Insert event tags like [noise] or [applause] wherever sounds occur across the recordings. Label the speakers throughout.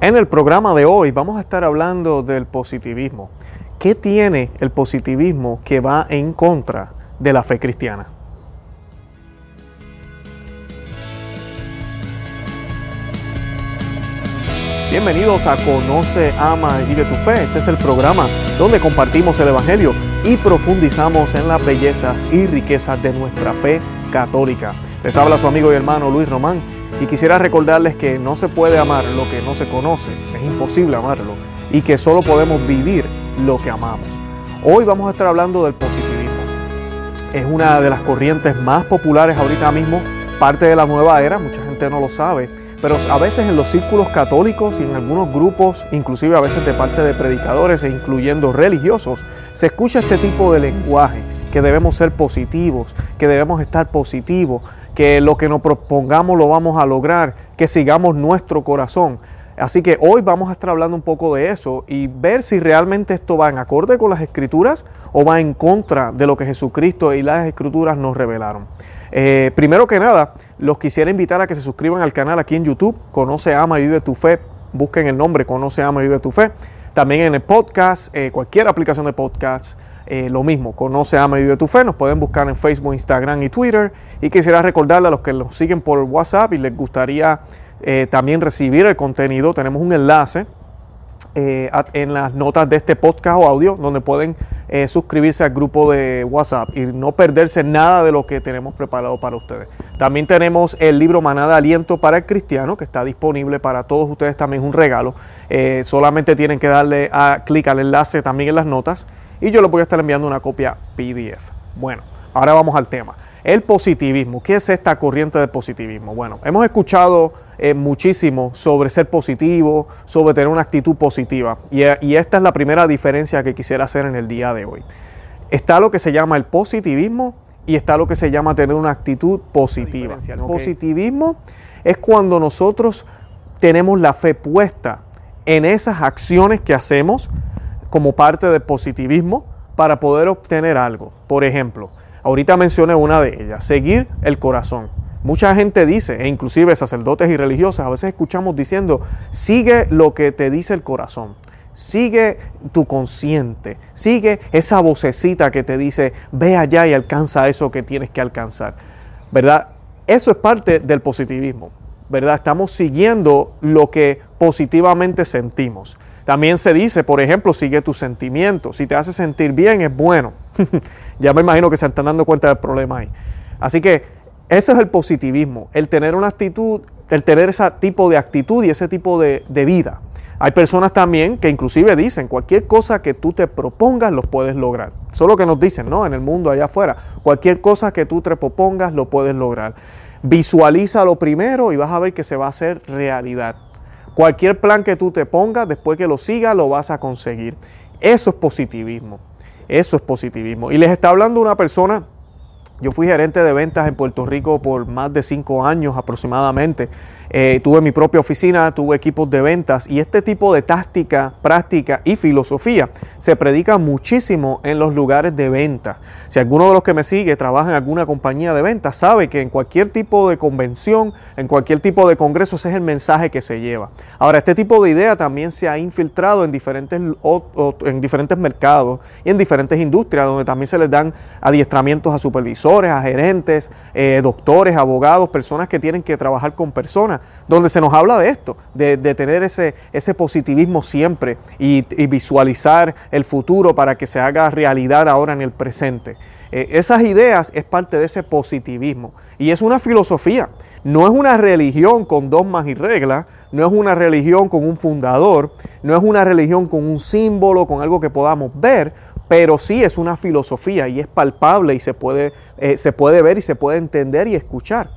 Speaker 1: En el programa de hoy vamos a estar hablando del positivismo. ¿Qué tiene el positivismo que va en contra de la fe cristiana? Bienvenidos a Conoce, Ama y Vive tu Fe. Este es el programa donde compartimos el Evangelio y profundizamos en las bellezas y riquezas de nuestra fe católica. Les habla su amigo y hermano Luis Román y quisiera recordarles que no se puede amar lo que no se conoce, es imposible amarlo, y que solo podemos vivir lo que amamos. Hoy vamos a estar hablando del positivismo. Es una de las corrientes más populares ahorita mismo, parte de la nueva era, mucha gente no lo sabe, pero a veces en los círculos católicos y en algunos grupos, inclusive a veces de parte de predicadores e incluyendo religiosos, se escucha este tipo de lenguaje, que debemos ser positivos, que debemos estar positivos, que lo que nos propongamos lo vamos a lograr, que sigamos nuestro corazón. Así que hoy vamos a estar hablando un poco de eso y ver si realmente esto va en acorde con las escrituras o va en contra de lo que Jesucristo y las escrituras nos revelaron. Eh, primero que nada, los quisiera invitar a que se suscriban al canal aquí en YouTube, Conoce, Ama y Vive tu Fe. Busquen el nombre Conoce, Ama y Vive tu Fe. También en el podcast, eh, cualquier aplicación de podcast eh, lo mismo, conoce, ama y vive tu fe. Nos pueden buscar en Facebook, Instagram y Twitter. Y quisiera recordarle a los que nos siguen por WhatsApp y les gustaría eh, también recibir el contenido, tenemos un enlace eh, en las notas de este podcast o audio donde pueden suscribirse al grupo de WhatsApp y no perderse nada de lo que tenemos preparado para ustedes. También tenemos el libro Manada Aliento para el Cristiano que está disponible para todos ustedes también un regalo. solamente tienen que darle a clic al enlace también en las notas y yo les voy a estar enviando una copia PDF. Bueno, ahora vamos al tema. El positivismo. ¿Qué es esta corriente de positivismo? Bueno, hemos escuchado eh, muchísimo sobre ser positivo, sobre tener una actitud positiva. Y, y, esta es la primera diferencia que quisiera hacer en el día de hoy. Está lo que se llama el positivismo y está lo que se llama tener una actitud positiva. El positivismo es cuando nosotros tenemos la fe puesta en esas acciones que hacemos como parte del positivismo para poder obtener algo. Por ejemplo, ahorita mencioné una de ellas, seguir el corazón. Mucha gente dice, e inclusive sacerdotes y religiosas, a veces escuchamos diciendo, sigue lo que te dice el corazón, sigue tu consciente, sigue esa vocecita que te dice, ve allá y alcanza eso que tienes que alcanzar. ¿Verdad? Eso es parte del positivismo, ¿verdad? Estamos siguiendo lo que positivamente sentimos. También se dice, por ejemplo, sigue tus sentimientos. Si te hace sentir bien, es bueno. [laughs] ya me imagino que se están dando cuenta del problema ahí. Así que ese es el positivismo, el tener una actitud, el tener ese tipo de actitud y ese tipo de, vida. Hay personas también que inclusive dicen, cualquier cosa que tú te propongas lo puedes lograr. Eso es lo que nos dicen, ¿no? En el mundo allá afuera. Cualquier cosa que tú te propongas lo puedes lograr. Visualízalo primero y vas a ver que se va a hacer realidad. Cualquier plan que tú te pongas, después que lo sigas, lo vas a conseguir. Eso es positivismo. Eso es positivismo. Y les está hablando una persona yo fui gerente de ventas en Puerto Rico por más de cinco años aproximadamente. Eh, tuve mi propia oficina, tuve equipos de ventas y este tipo de táctica, práctica y filosofía se predica muchísimo en los lugares de venta. Si alguno de los que me sigue trabaja en alguna compañía de ventas, sabe que en cualquier tipo de convención, en cualquier tipo de congreso, ese es el mensaje que se lleva. Ahora, este tipo de idea también se ha infiltrado en diferentes, en diferentes mercados y en diferentes industrias, donde también se les dan adiestramientos a supervisores, a gerentes, eh, doctores, abogados, personas que tienen que trabajar con personas donde se nos habla de esto, de, tener ese, ese, positivismo siempre y, visualizar el futuro para que se haga realidad ahora en el presente. Eh, esas ideas es parte de ese positivismo y es una filosofía, no es una religión con dogmas y reglas, no es una religión con un fundador, no es una religión con un símbolo, con algo que podamos ver, pero sí es una filosofía y es palpable y se puede, eh, se puede ver y se puede entender y escuchar.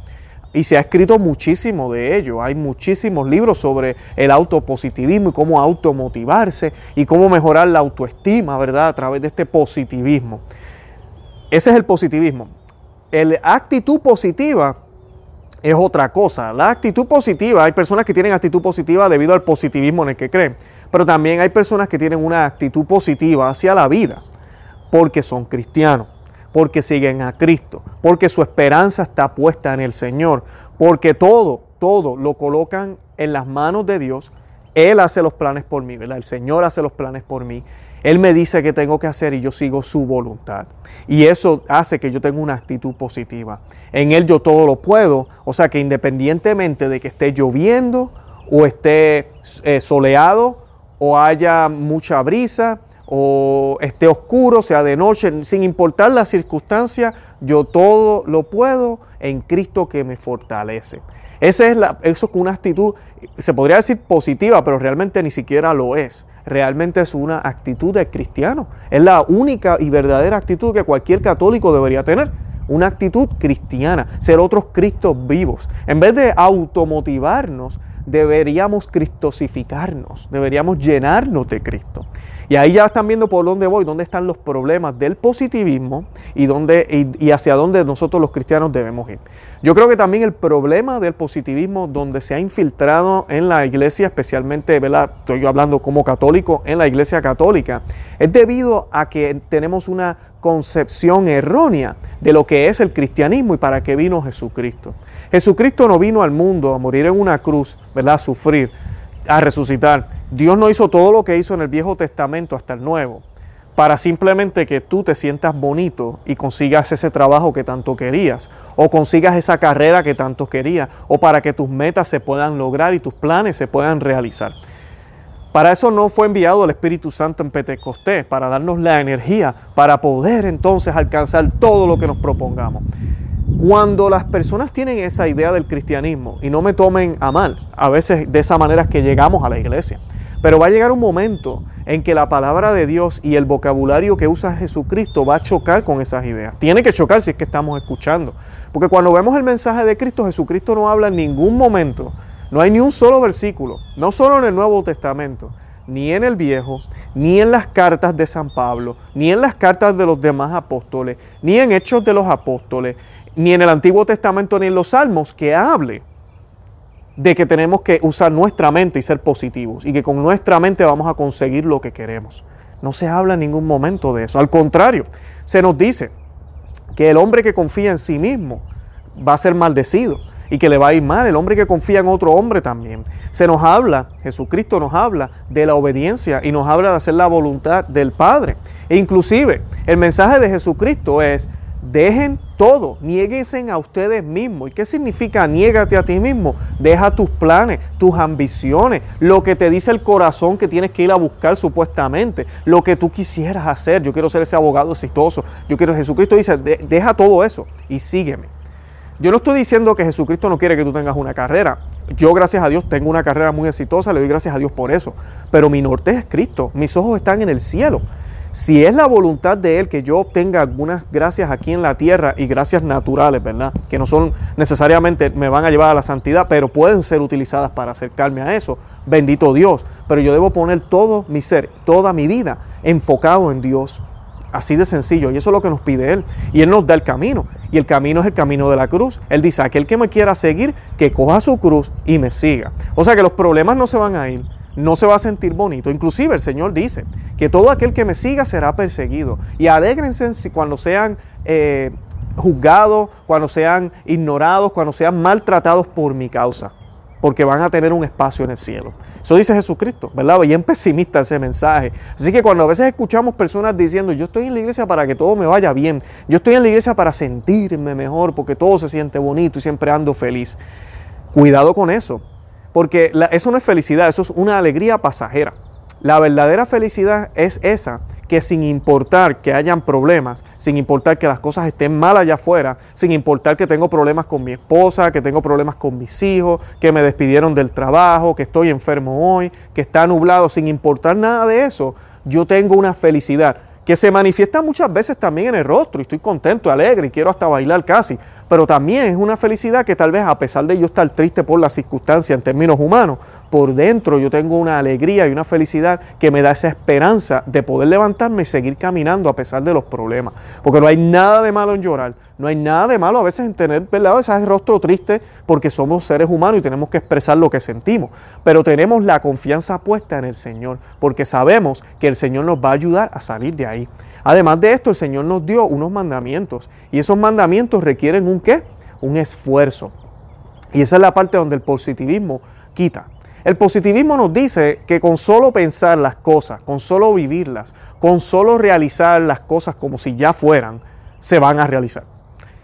Speaker 1: Y se ha escrito muchísimo de ello. Hay muchísimos libros sobre el autopositivismo y cómo automotivarse y cómo mejorar la autoestima, ¿verdad? A través de este positivismo. Ese es el positivismo. La actitud positiva es otra cosa. La actitud positiva, hay personas que tienen actitud positiva debido al positivismo en el que creen, pero también hay personas que tienen una actitud positiva hacia la vida porque son cristianos porque siguen a Cristo, porque su esperanza está puesta en el Señor, porque todo, todo lo colocan en las manos de Dios Él hace los planes por mí, ¿verdad? El Señor hace los planes por mí. Él me dice qué tengo que hacer y yo sigo su voluntad. Y eso hace que yo tenga una actitud positiva. En Él yo todo lo puedo. O sea que independientemente de que esté lloviendo o esté eh, soleado o haya mucha brisa o esté oscuro, sea de noche, sin importar la circunstancia, yo todo lo puedo en Cristo que me fortalece. Esa es eso es una actitud, se podría decir positiva, pero realmente ni siquiera lo es. Realmente es una actitud de cristiano. Es la única y verdadera actitud que cualquier católico debería tener. Una actitud cristiana, ser otros Cristos vivos. En vez de automotivarnos, deberíamos cristosificarnos, deberíamos llenarnos de Cristo. Y ahí ya están viendo por dónde voy, dónde están los problemas del positivismo y, dónde, y, hacia dónde nosotros los cristianos debemos ir. Yo creo que también el problema del positivismo donde se ha infiltrado en la iglesia, especialmente, ¿verdad? estoy hablando como católico, en la iglesia católica, es debido a que tenemos una concepción errónea de lo que es el cristianismo y para qué vino Jesucristo. Jesucristo no vino al mundo a morir en una cruz, ¿verdad? A sufrir, a resucitar Dios no hizo todo lo que hizo en el Viejo Testamento hasta el Nuevo para simplemente que tú te sientas bonito y consigas ese trabajo que tanto querías, o consigas esa carrera que tanto querías, o para que tus metas se puedan lograr y tus planes se puedan realizar. Para eso no fue enviado el Espíritu Santo en Pentecostés, para darnos la energía para poder entonces alcanzar todo lo que nos propongamos. Cuando las personas tienen esa idea del cristianismo, y no me tomen a mal, a veces de esa manera es que llegamos a la iglesia, pero va a llegar un momento en que la palabra de Dios y el vocabulario que usa Jesucristo va a chocar con esas ideas. Tiene que chocar si es que estamos escuchando. Porque cuando vemos el mensaje de Cristo, Jesucristo no habla en ningún momento, no hay ni un solo versículo, no solo en el Nuevo Testamento, ni en el Viejo, ni en las cartas de San Pablo, ni en las cartas de los demás apóstoles, ni en Hechos de los Apóstoles, ni en el Antiguo Testamento, ni en los Salmos, que hable de que tenemos que usar nuestra mente y ser positivos y que con nuestra mente vamos a conseguir lo que queremos. No se habla en ningún momento de eso. Al contrario, se nos dice que el hombre que confía en sí mismo va a ser maldecido y que le va a ir mal. El hombre que confía en otro hombre también. Se nos habla, Jesucristo nos habla de la obediencia y nos habla de hacer la voluntad del Padre. E inclusive el mensaje de Jesucristo es Dejen todo, nieguense a ustedes mismos. ¿Y qué significa niégate a ti mismo? Deja tus planes, tus ambiciones, lo que te dice el corazón que tienes que ir a buscar supuestamente, lo que tú quisieras hacer. Yo quiero ser ese abogado exitoso. Yo quiero, Jesucristo dice, deja todo eso y sígueme. Yo no estoy diciendo que Jesucristo no quiere que tú tengas una carrera. Yo, gracias a Dios, tengo una carrera muy exitosa, le doy gracias a Dios por eso. Pero mi norte es Cristo, mis ojos están en el cielo. Si es la voluntad de Él que yo obtenga algunas gracias aquí en la tierra y gracias naturales, ¿verdad? Que no son necesariamente me van a llevar a la santidad, pero pueden ser utilizadas para acercarme a eso. Bendito Dios. Pero yo debo poner todo mi ser, toda mi vida enfocado en Dios. Así de sencillo. Y eso es lo que nos pide Él. Y Él nos da el camino. Y el camino es el camino de la cruz. Él dice, aquel que me quiera seguir, que coja su cruz y me siga. O sea que los problemas no se van a ir no se va a sentir bonito. Inclusive el Señor dice que todo aquel que me siga será perseguido. Y alégrense cuando sean eh, juzgados, cuando sean ignorados, cuando sean maltratados por mi causa. Porque van a tener un espacio en el cielo. Eso dice Jesucristo, ¿verdad? Bien pesimista ese mensaje. Así que cuando a veces escuchamos personas diciendo, yo estoy en la iglesia para que todo me vaya bien, yo estoy en la iglesia para sentirme mejor, porque todo se siente bonito y siempre ando feliz. Cuidado con eso, porque eso no es felicidad, eso es una alegría pasajera. La verdadera felicidad es esa, que sin importar que hayan problemas, sin importar que las cosas estén mal allá afuera, sin importar que tengo problemas con mi esposa, que tengo problemas con mis hijos, que me despidieron del trabajo, que estoy enfermo hoy, que está nublado, sin importar nada de eso, yo tengo una felicidad que se manifiesta muchas veces también en el rostro y estoy contento, alegre y quiero hasta bailar casi, pero también es una felicidad que tal vez a pesar de yo estar triste por las circunstancias en términos humanos, por dentro yo tengo una alegría y una felicidad que me da esa esperanza de poder levantarme y seguir caminando a pesar de los problemas. Porque no hay nada de malo en llorar, no hay nada de malo a veces en tener ¿verdad? ese rostro triste porque somos seres humanos y tenemos que expresar lo que sentimos. Pero tenemos la confianza puesta en el Señor porque sabemos que el Señor nos va a ayudar a salir de ahí. Además de esto, el Señor nos dio unos mandamientos y esos mandamientos requieren un qué? Un esfuerzo. Y esa es la parte donde el positivismo quita. El positivismo nos dice que con solo pensar las cosas, con solo vivirlas, con solo realizar las cosas como si ya fueran, se van a realizar.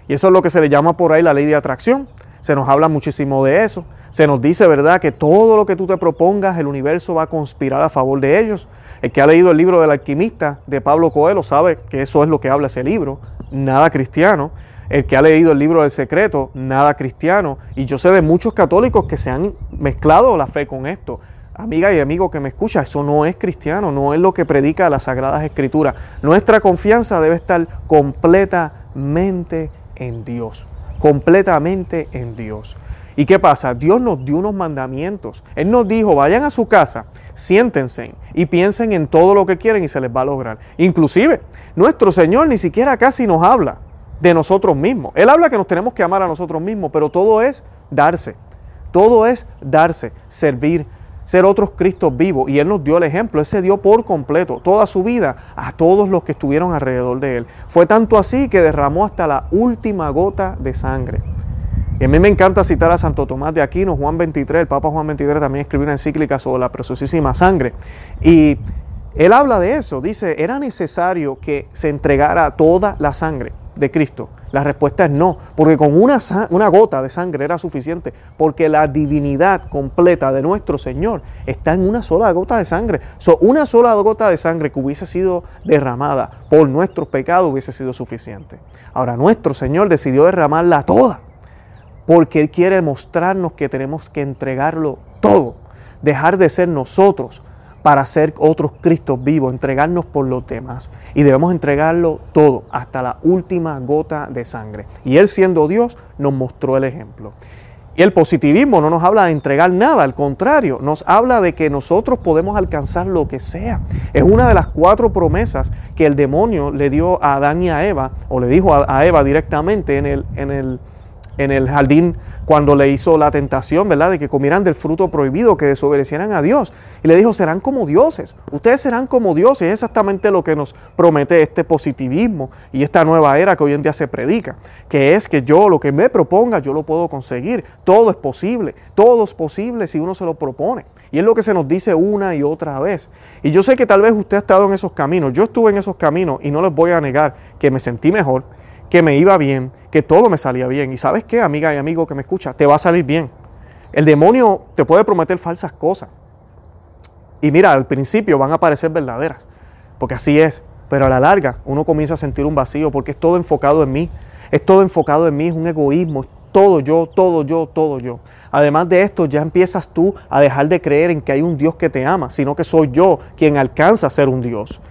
Speaker 1: Y eso es lo que se le llama por ahí la ley de atracción. Se nos habla muchísimo de eso. Se nos dice, ¿verdad?, que todo lo que tú te propongas, el universo va a conspirar a favor de ellos. El que ha leído el libro del alquimista de Pablo Coelho sabe que eso es lo que habla ese libro, nada cristiano. El que ha leído el libro del secreto, nada cristiano. Y yo sé de muchos católicos que se han mezclado la fe con esto. Amiga y amigo que me escucha, eso no es cristiano, no es lo que predica las Sagradas Escrituras. Nuestra confianza debe estar completamente en Dios, completamente en Dios. ¿Y qué pasa? Dios nos dio unos mandamientos. Él nos dijo, vayan a su casa, siéntense y piensen en todo lo que quieren y se les va a lograr. Inclusive, nuestro Señor ni siquiera casi nos habla de nosotros mismos. Él habla que nos tenemos que amar a nosotros mismos, pero todo es darse. Todo es darse, servir, ser otros Cristos vivos. Y Él nos dio el ejemplo. Él se dio por completo toda su vida a todos los que estuvieron alrededor de Él. Fue tanto así que derramó hasta la última gota de sangre. Y a mí me encanta citar a Santo Tomás de Aquino, Juan 23, el Papa Juan 23 también escribió una encíclica sobre la preciosísima sangre. Y él habla de eso, dice, era necesario que se entregara toda la sangre de Cristo. La respuesta es no, porque con una, una gota de sangre era suficiente, porque la divinidad completa de nuestro Señor está en una sola gota de sangre. So, una sola gota de sangre que hubiese sido derramada por nuestros pecados hubiese sido suficiente. Ahora, nuestro Señor decidió derramarla toda porque Él quiere mostrarnos que tenemos que entregarlo todo, dejar de ser nosotros para ser otros Cristos vivos, entregarnos por los demás. Y debemos entregarlo todo, hasta la última gota de sangre. Y Él siendo Dios nos mostró el ejemplo. Y el positivismo no nos habla de entregar nada, al contrario, nos habla de que nosotros podemos alcanzar lo que sea. Es una de las cuatro promesas que el demonio le dio a Adán y a Eva, o le dijo a, Eva directamente en el, en el en el jardín cuando le hizo la tentación, ¿verdad? De que comieran del fruto prohibido, que desobedecieran a Dios. Y le dijo, serán como dioses. Ustedes serán como dioses. Es exactamente lo que nos promete este positivismo y esta nueva era que hoy en día se predica. Que es que yo lo que me proponga, yo lo puedo conseguir. Todo es posible. Todo es posible si uno se lo propone. Y es lo que se nos dice una y otra vez. Y yo sé que tal vez usted ha estado en esos caminos. Yo estuve en esos caminos y no les voy a negar que me sentí mejor que me iba bien, que todo me salía bien. Y sabes qué, amiga y amigo que me escucha, te va a salir bien. El demonio te puede prometer falsas cosas. Y mira, al principio van a parecer verdaderas, porque así es. Pero a la larga uno comienza a sentir un vacío porque es todo enfocado en mí. Es todo enfocado en mí, es un egoísmo, es todo yo, todo yo, todo yo. Además de esto, ya empiezas tú a dejar de creer en que hay un Dios que te ama, sino que soy yo quien alcanza a ser un Dios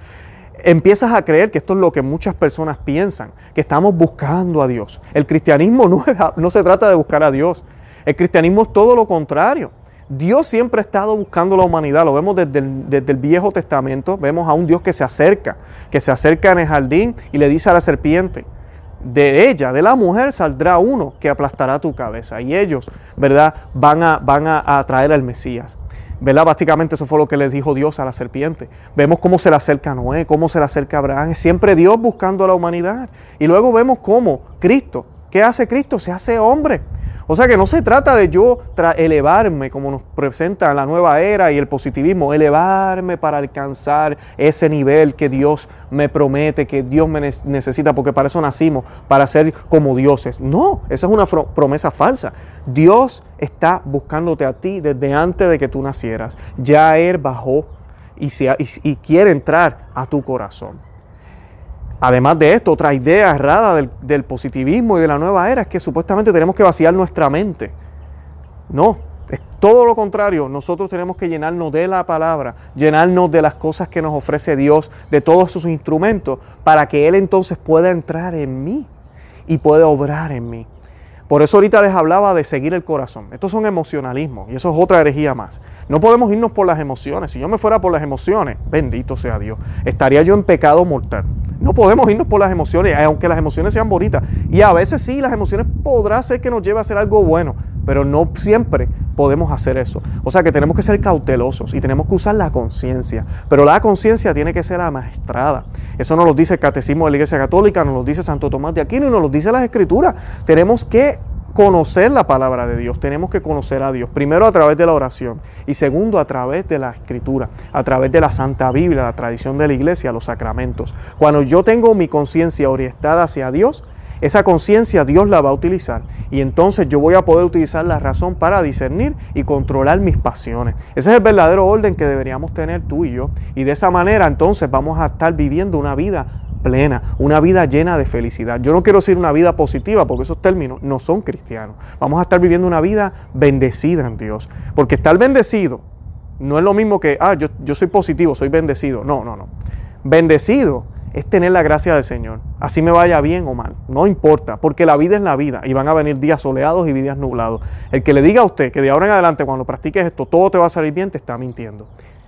Speaker 1: empiezas a creer que esto es lo que muchas personas piensan, que estamos buscando a Dios. El cristianismo no, no, se trata de buscar a Dios. El cristianismo es todo lo contrario. Dios siempre ha estado buscando la humanidad, lo vemos desde el, desde el, Viejo Testamento, vemos a un Dios que se acerca, que se acerca en el jardín y le dice a la serpiente, de ella, de la mujer, saldrá uno que aplastará tu cabeza. Y ellos, ¿verdad? Van a, van a, a traer al Mesías. ¿Verdad? Básicamente eso fue lo que le dijo Dios a la serpiente. Vemos cómo se le acerca a Noé, cómo se le acerca Abraham. Es siempre Dios buscando a la humanidad. Y luego vemos cómo Cristo, ¿qué hace Cristo? Se hace hombre. O sea que no se trata de yo elevarme, como nos presenta la nueva era y el positivismo, elevarme para alcanzar ese nivel que Dios me promete, que Dios me necesita, porque para eso nacimos, para ser como dioses. No, esa es una promesa falsa. Dios está buscándote a ti desde antes de que tú nacieras. Ya Él bajó y, y quiere entrar a tu corazón. Además de esto, otra idea errada del, positivismo y de la nueva era es que supuestamente tenemos que vaciar nuestra mente. No, es todo lo contrario. Nosotros tenemos que llenarnos de la palabra, llenarnos de las cosas que nos ofrece Dios, de todos sus instrumentos, para que Él entonces pueda entrar en mí y pueda obrar en mí. Por eso ahorita les hablaba de seguir el corazón. Estos son emocionalismos y eso es otra herejía más. No podemos irnos por las emociones. Si yo me fuera por las emociones, bendito sea Dios, estaría yo en pecado mortal. No podemos irnos por las emociones, aunque las emociones sean bonitas. Y a veces sí, las emociones podrá ser que nos lleve a hacer algo bueno, pero no siempre podemos hacer eso. O sea que tenemos que ser cautelosos y tenemos que usar la conciencia. Pero la conciencia tiene que ser amaestrada. Eso nos lo dice el Catecismo de la Iglesia Católica, nos lo dice Santo Tomás de Aquino y nos lo dice las Escrituras. Tenemos que conocer la palabra de Dios, tenemos que conocer a Dios. Primero a través de la oración y segundo a través de la escritura, a través de la Santa Biblia, la tradición de la iglesia, los sacramentos. Cuando yo tengo mi conciencia orientada hacia Dios, esa conciencia Dios la va a utilizar y entonces yo voy a poder utilizar la razón para discernir y controlar mis pasiones. Ese es el verdadero orden que deberíamos tener tú y yo. Y de esa manera entonces vamos a estar viviendo una vida plena, una vida llena de felicidad. Yo no quiero decir una vida positiva porque esos términos no son cristianos. Vamos a estar viviendo una vida bendecida en Dios. Porque estar bendecido no es lo mismo que, ah, yo, yo soy positivo, soy bendecido. No, no, no. Bendecido es tener la gracia del Señor. Así me vaya bien o mal. No importa, porque la vida es la vida y van a venir días soleados y días nublados. El que le diga a usted que de ahora en adelante cuando practiques esto todo te va a salir bien, te está mintiendo.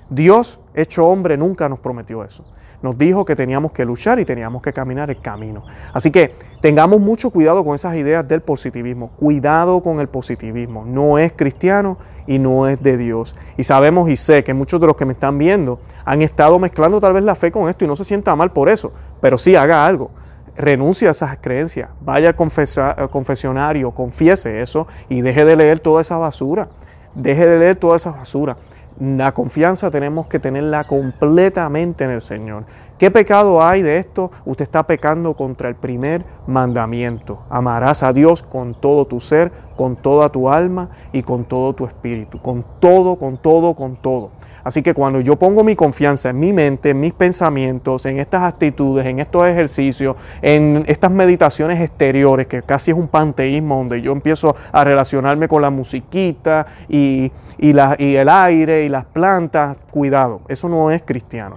Speaker 1: Dios, hecho hombre, nunca nos prometió eso nos dijo que teníamos que luchar y teníamos que caminar el camino. Así que tengamos mucho cuidado con esas ideas del positivismo. Cuidado con el positivismo. No es cristiano y no es de Dios. Y sabemos y sé que muchos de los que me están viendo han estado mezclando tal vez la fe con esto y no se sienta mal por eso. Pero sí haga algo renuncie a esas creencias, vaya al confesionario, confiese eso y deje de leer toda esa basura. Deje de leer toda esa basura. La confianza tenemos que tenerla completamente en el Señor. ¿Qué pecado hay de esto? Usted está pecando contra el primer mandamiento. Amarás a Dios con todo tu ser, con toda tu alma y con todo tu espíritu. Con todo, con todo, con todo. Así que cuando yo pongo mi confianza en mi mente, en mis pensamientos, en estas actitudes, en estos ejercicios, en estas meditaciones exteriores, que casi es un panteísmo donde yo empiezo a relacionarme con la musiquita y, el aire y las plantas, cuidado, eso no es cristiano.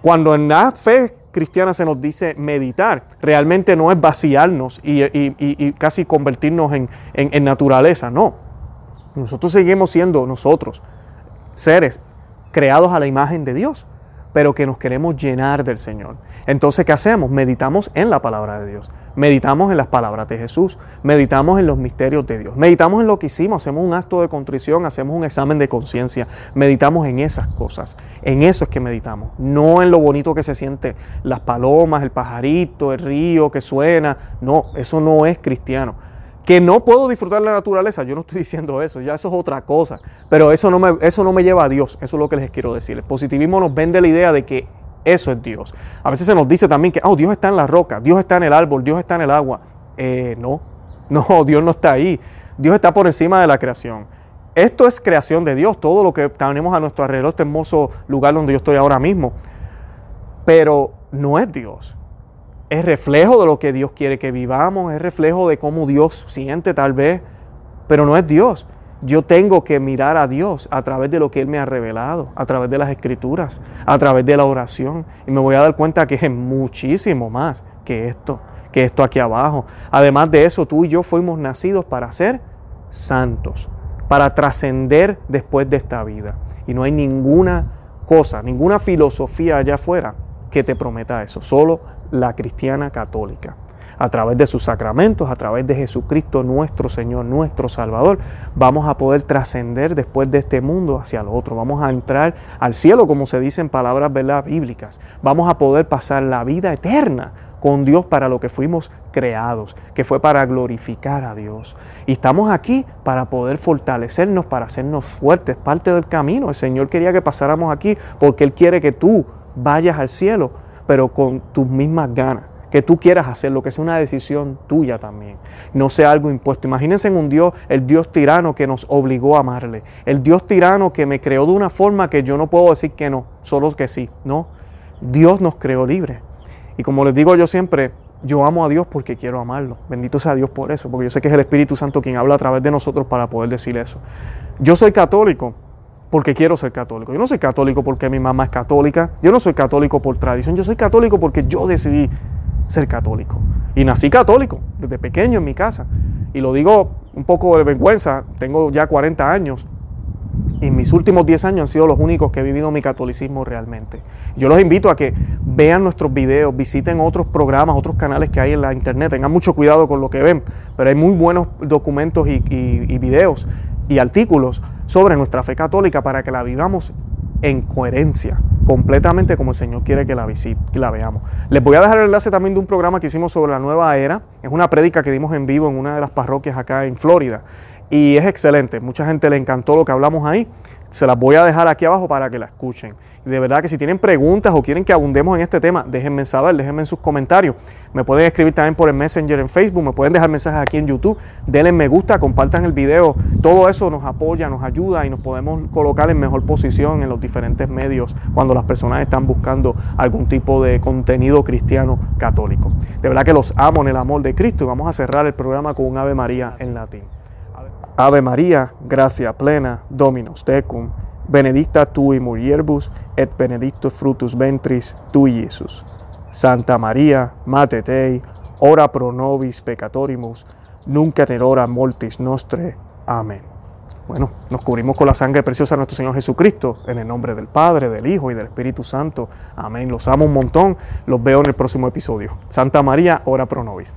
Speaker 1: Cuando en la fe cristiana se nos dice meditar, realmente no es vaciarnos y, casi convertirnos en, en naturaleza, no. Nosotros seguimos siendo nosotros, seres creados a la imagen de Dios, pero que nos queremos llenar del Señor. Entonces, ¿qué hacemos? Meditamos en la palabra de Dios, meditamos en las palabras de Jesús, meditamos en los misterios de Dios, meditamos en lo que hicimos, hacemos un acto de contrición, hacemos un examen de conciencia, meditamos en esas cosas, en eso es que meditamos, no en lo bonito que se siente las palomas, el pajarito, el río que suena, no, eso no es cristiano que no puedo disfrutar la naturaleza, yo no estoy [laughs] diciendo eso, ya eso es otra cosa, pero eso no me, eso no me lleva a Dios, eso es lo que les quiero decir. El positivismo nos vende la idea de que eso es Dios. A veces se nos dice también que, oh, Dios está en la roca, Dios está en el árbol, Dios está en el agua. Eh, no, [laughs] no, Dios no está ahí, Dios está por encima de la creación. Esto es creación de Dios, todo lo que tenemos a nuestro alrededor, este hermoso lugar donde yo estoy ahora mismo, pero no es Dios es reflejo de lo que Dios quiere que vivamos, es reflejo de cómo Dios siente tal vez, pero no es Dios. Yo tengo que mirar a Dios a través de lo que Él me ha revelado, a través de las escrituras, a través de la oración. Y me voy a dar cuenta que es muchísimo más que esto, que esto aquí abajo. Además de eso, tú y yo fuimos nacidos para ser santos, para trascender después de esta vida. Y no hay ninguna cosa, ninguna filosofía allá afuera que te prometa eso. Solo la cristiana católica. A través de sus sacramentos, a través de Jesucristo nuestro Señor, nuestro Salvador, vamos a poder trascender después de este mundo hacia el otro. Vamos a entrar al cielo, como se dice en palabras ¿verdad? bíblicas. Vamos a poder pasar la vida eterna con Dios para lo que fuimos creados, que fue para glorificar a Dios. Y estamos aquí para poder fortalecernos, para hacernos fuertes, parte del camino. El Señor quería que pasáramos aquí porque Él quiere que tú vayas al cielo pero con tus mismas ganas. Que tú quieras hacerlo, que sea una decisión tuya también. No sea algo impuesto. Imagínense en un Dios, el Dios tirano que nos obligó a amarle. El Dios tirano que me creó de una forma que yo no puedo decir que no, solo que sí. No. Dios nos creó libre. Y como les digo yo siempre, yo amo a Dios porque quiero amarlo. Bendito sea Dios por eso, porque yo sé que es el Espíritu Santo quien habla a través de nosotros para poder decir eso. Yo soy católico porque quiero ser católico. Yo no soy católico porque mi mamá es católica. Yo no soy católico por tradición. Yo soy católico porque yo decidí ser católico. Y nací católico desde pequeño en mi casa. Y lo digo un poco de vergüenza. Tengo ya 40 años. Y mis últimos 10 años han sido los únicos que he vivido mi catolicismo realmente. Yo los invito a que vean nuestros videos, visiten otros programas, otros canales que hay en la internet. Tengan mucho cuidado con lo que ven. Pero hay muy buenos documentos y, y videos y artículos sobre nuestra fe católica para que la vivamos en coherencia completamente como el Señor quiere que la, visite, que la veamos. Les voy a dejar el enlace también de un programa que hicimos sobre la nueva era. Es una prédica que dimos en vivo en una de las parroquias acá en Florida. Y es excelente. Mucha gente le encantó lo que hablamos ahí se las voy a dejar aquí abajo para que la escuchen. Y de verdad que si tienen preguntas o quieren que abundemos en este tema, déjenme saber, déjenme en sus comentarios. Me pueden escribir también por el Messenger en Facebook, me pueden dejar mensajes aquí en YouTube, denle me gusta, compartan el video. Todo eso nos apoya, nos ayuda y nos podemos colocar en mejor posición en los diferentes medios cuando las personas están buscando algún tipo de contenido cristiano católico. De verdad que los amo en el amor de Cristo y vamos a cerrar el programa con un Ave María en latín. Ave María, gracia plena, Dominus tecum, benedicta tui mulierbus, et benedictus frutus ventris tui, Iesus. Santa María, Mate Dei, ora pro nobis peccatorimus, nunca et hora mortis nostre. Amén. Bueno, nos cubrimos con la sangre preciosa de nuestro Señor Jesucristo, en el nombre del Padre, del Hijo y del Espíritu Santo. Amén. Los amo un montón. Los veo en el próximo episodio. Santa María, ora pro nobis.